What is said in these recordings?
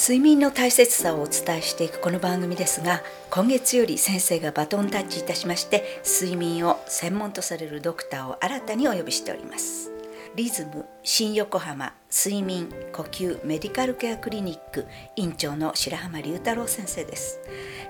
睡眠の大切さをお伝えしていくこの番組ですが今月より先生がバトンタッチいたしまして睡眠を専門とされるドクターを新たにお呼びしております。リズム新横浜睡眠呼吸メディカルケアクリニック院長の白浜隆太郎先生です。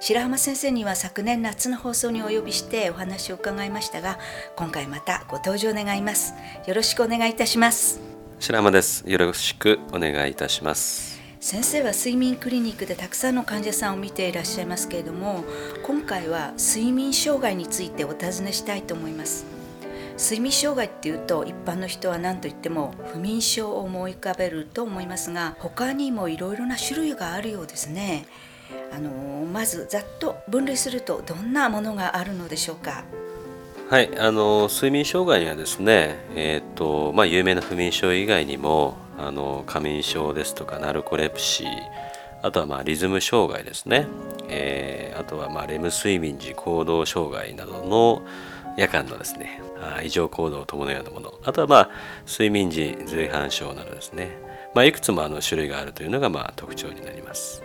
白浜先生には昨年夏の放送にお呼びしてお話を伺いましたが今回またご登場願います。よろしくお願いいたします。白浜です。よろしくお願いいたします。先生は睡眠クリニックでたくさんの患者さんを見ていらっしゃいますけれども今回は睡眠障害についてお尋ねしたいと思います。睡眠障害っていうと一般の人は何と言っても不眠症を思い浮かべると思いますが他にもいろいろな種類があるようですね。あのまずざっと分類するとどんなものがあるのでしょうか？はいあの睡眠障害にはですねえっ、ー、とまあ有名な不眠症以外にもあの過眠症ですとかナルコレプシーあとはまあリズム障害ですね、えー、あとはまあレム睡眠時行動障害などの夜間のですね異常行動を伴うようなもの。あとはまあ睡眠時随伴症などですね、まあ、いくつもあの種類があるというのがまあ特徴になります。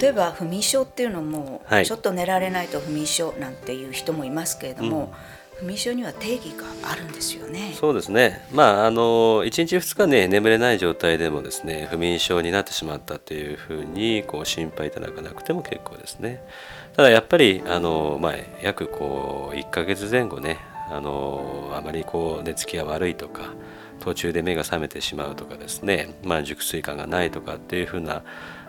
例えば不眠症っていうのも、ちょっと寝られないと不眠症なんていう人もいますけれども、不眠症には定義があるんですよね。そうですね。まああの1日2日ね眠れない状態でもですね不眠症になってしまったというふうにこう心配いただかなくても結構ですね。ただやっぱりあのまあ約こう1ヶ月前後ねあのあまりこう寝つきが悪いとか。途中で目が覚めてしまうとかですね、まあ、熟睡感がないとかっていうふうな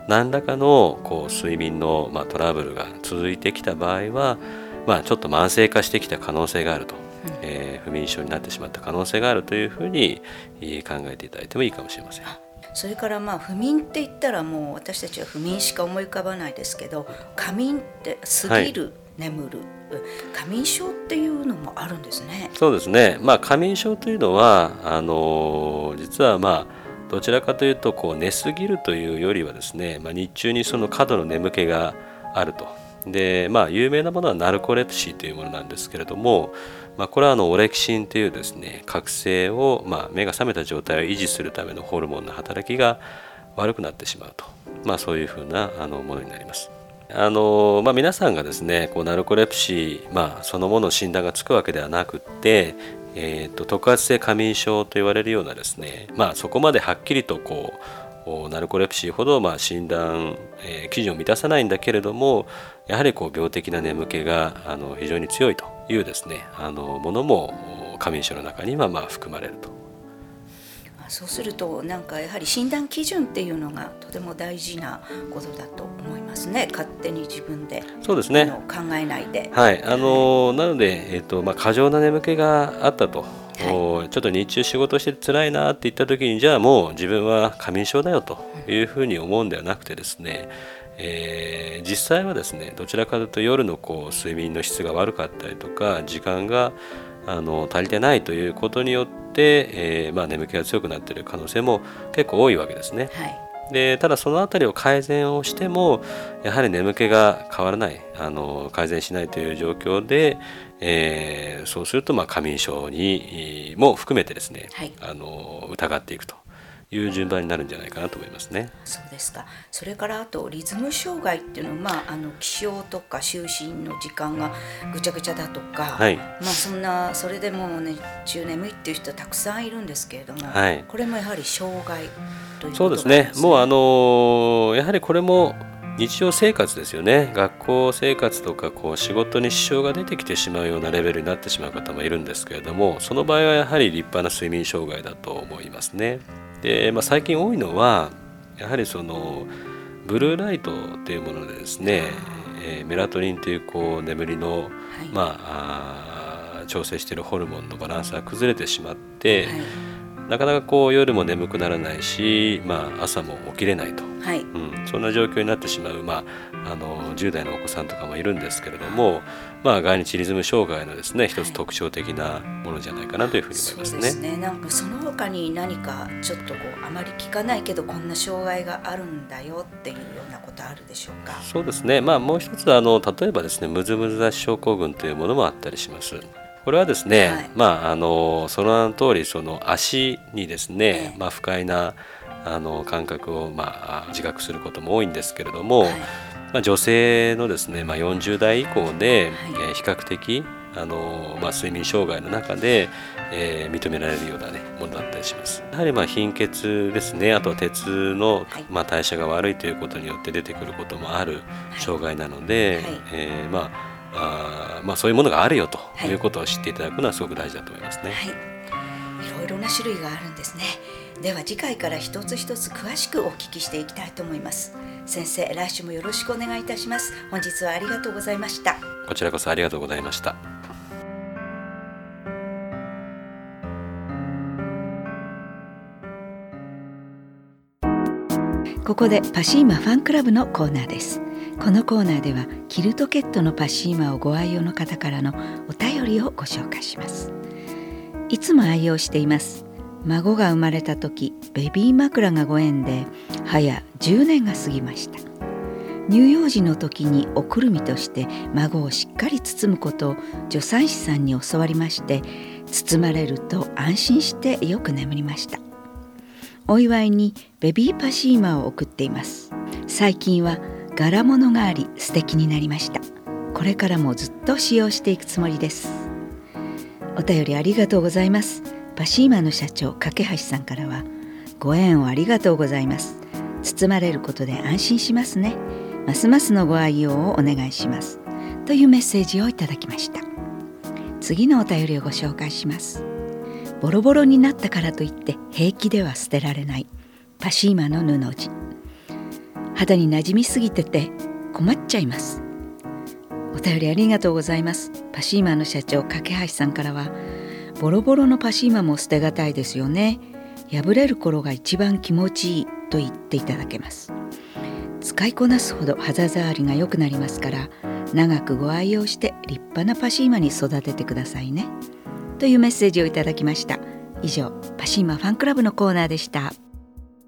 何らかのこう睡眠の、まあ、トラブルが続いてきた場合は、まあ、ちょっと慢性化してきた可能性があると、うん、えー、不眠症になってしまった可能性があるというふうに考えていただいてもいいかもしれません。それからまあ不眠って言ったらもう私たちは不眠しか思い浮かばないですけど過眠って過ぎる、はい、眠る過眠症っていうのもあるんですね。そうですね。まあ過眠症というのはあの実はまあどちらかというとこう寝すぎるというよりはですね、まあ、日中にその過度の眠気があると。でまあ有名なものはナルコレプシーというものなんですけれども、まあ、これはあのオレキシンというですね覚醒を、まあ、目が覚めた状態を維持するためのホルモンの働きが悪くなってしまうと、まあ、そういうふうなあのものになります。あのまあ、皆さんがですねこうナルコレプシー、まあ、そのもの診断がつくわけではなくってえーと、特発性過眠症と言われるようなですね、まあ、そこまではっきりとこうナルコレプシーほどま診断、えー、基準を満たさないんだけれどもやはりこう病的な眠気があの非常に強いというですねあのものも過眠症の中にはまあ含まれると。そうするとなんかやはり診断基準っていうのがとても大事なことだと思いますね。勝手に自分でそうですね。考えないで。はい。あのなので、えーとまあ、過剰な眠気があったと。はい、ちょっと日中仕事して辛いなって言った時にじゃあもう自分は過眠症だよというふうに思うんではなくてですね、えー、実際はですねどちらかというと夜のこう睡眠の質が悪かったりとか時間があの足りてないということによって、えー、まあ、眠気が強くなっている可能性も結構多いわけですね。はい。でただその辺りを改善をしてもやはり眠気が変わらないあの改善しないという状況で、えー、そうするとまあ過眠症にも含めてですね、はい、あの疑っていくという順番になるんじゃないかなと思いますね。そうですか。それからあとリズム障害っていうのは、まあ、あの起床とか就寝の時間がぐちゃぐちゃだとか、はい、まあそんなそれでもね中眠いっていう人たくさんいるんですけれども、はい、これもやはり障害ということね。そうですね。もうあのやはりこれも日常生活ですよね学校生活とかこう仕事に支障が出てきてしまうようなレベルになってしまう方もいるんですけれどもその場合はやはり立派な睡眠障害だと思いますね。で、まあ、最近多いのはやはりそのブルーライトっていうものでですね、えー、メラトニンというこう眠りの、はい、まあ調整しているホルモンのバランスが崩れてしまって、はい、なかなかこう夜も眠くならないし、まあ、朝も起きれないと、はい、うん、そんな状況になってしまう、まあ、あの10代のお子さんとかもいるんですけれども、まあ、外日リズム障害のですね一つ特徴的なものじゃないかなというふうに思いますね。すね。なんかその他に何かちょっとこうあまり聞かないけどこんな障害があるんだよっていうようなことあるでしょうか？そうですね、まあ、もう一つあの例えばですねムズムズ脱症候群というものもあったりします。これはですね、はい、まああのその名の通りその足にですね、ええ、まあ、不快なあの感覚を、まあ、自覚することも多いんですけれども、はい、まあ、女性のですね、まあ、40代以降で、はい、えー、比較的あの、まあ、睡眠障害の中で、えー、認められるような、ね、ものだったりします。やはりまあ貧血ですね。あとは鉄の、まあ、代謝が悪いということによって出てくることもある障害なので、はい、えー、まああまあ、そういうものがあるよということを知っていただくのはすごく大事だと思いますね。はい、いろいろな種類があるんですね。では次回から一つ一つ詳しくお聞きしていきたいと思います先生来週もよろしくお願いいたします。本日はありがとうございました。こちらこそありがとうございました。ここでパシーマファンクラブのコーナーです。このコーナーではキルトケットのパシーマをご愛用の方からのお便りをご紹介します。いつも愛用しています。孫が生まれた時ベビー枕がご縁で早10年が過ぎました。乳幼児の時におくるみとして孫をしっかり包むことを助産師さんに教わりまして包まれると安心してよく眠りました。お祝いにベビーパシーマを送っています。最近は柄物があり素敵になりました。これからもずっと使用していくつもりです。お便りありがとうございます。パシーマの社長架橋さんからはご縁をありがとうございます。包まれることで安心しますね。ますますのご愛用をお願いします。というメッセージをいただきました。次のお便りをご紹介します。ボロボロになったからといって平気では捨てられない。パシーマの布地。肌に馴染みすぎてて困っちゃいます。お便りありがとうございます。パシーマの社長架橋さんからはボロボロのパシーマも捨てがたいですよね。破れる頃が一番気持ちいい。と言っていただけます。使いこなすほど肌触りが良くなりますから長くご愛用して立派なパシーマに育ててくださいね。というメッセージをいただきました。以上パシーマファンクラブのコーナーでした。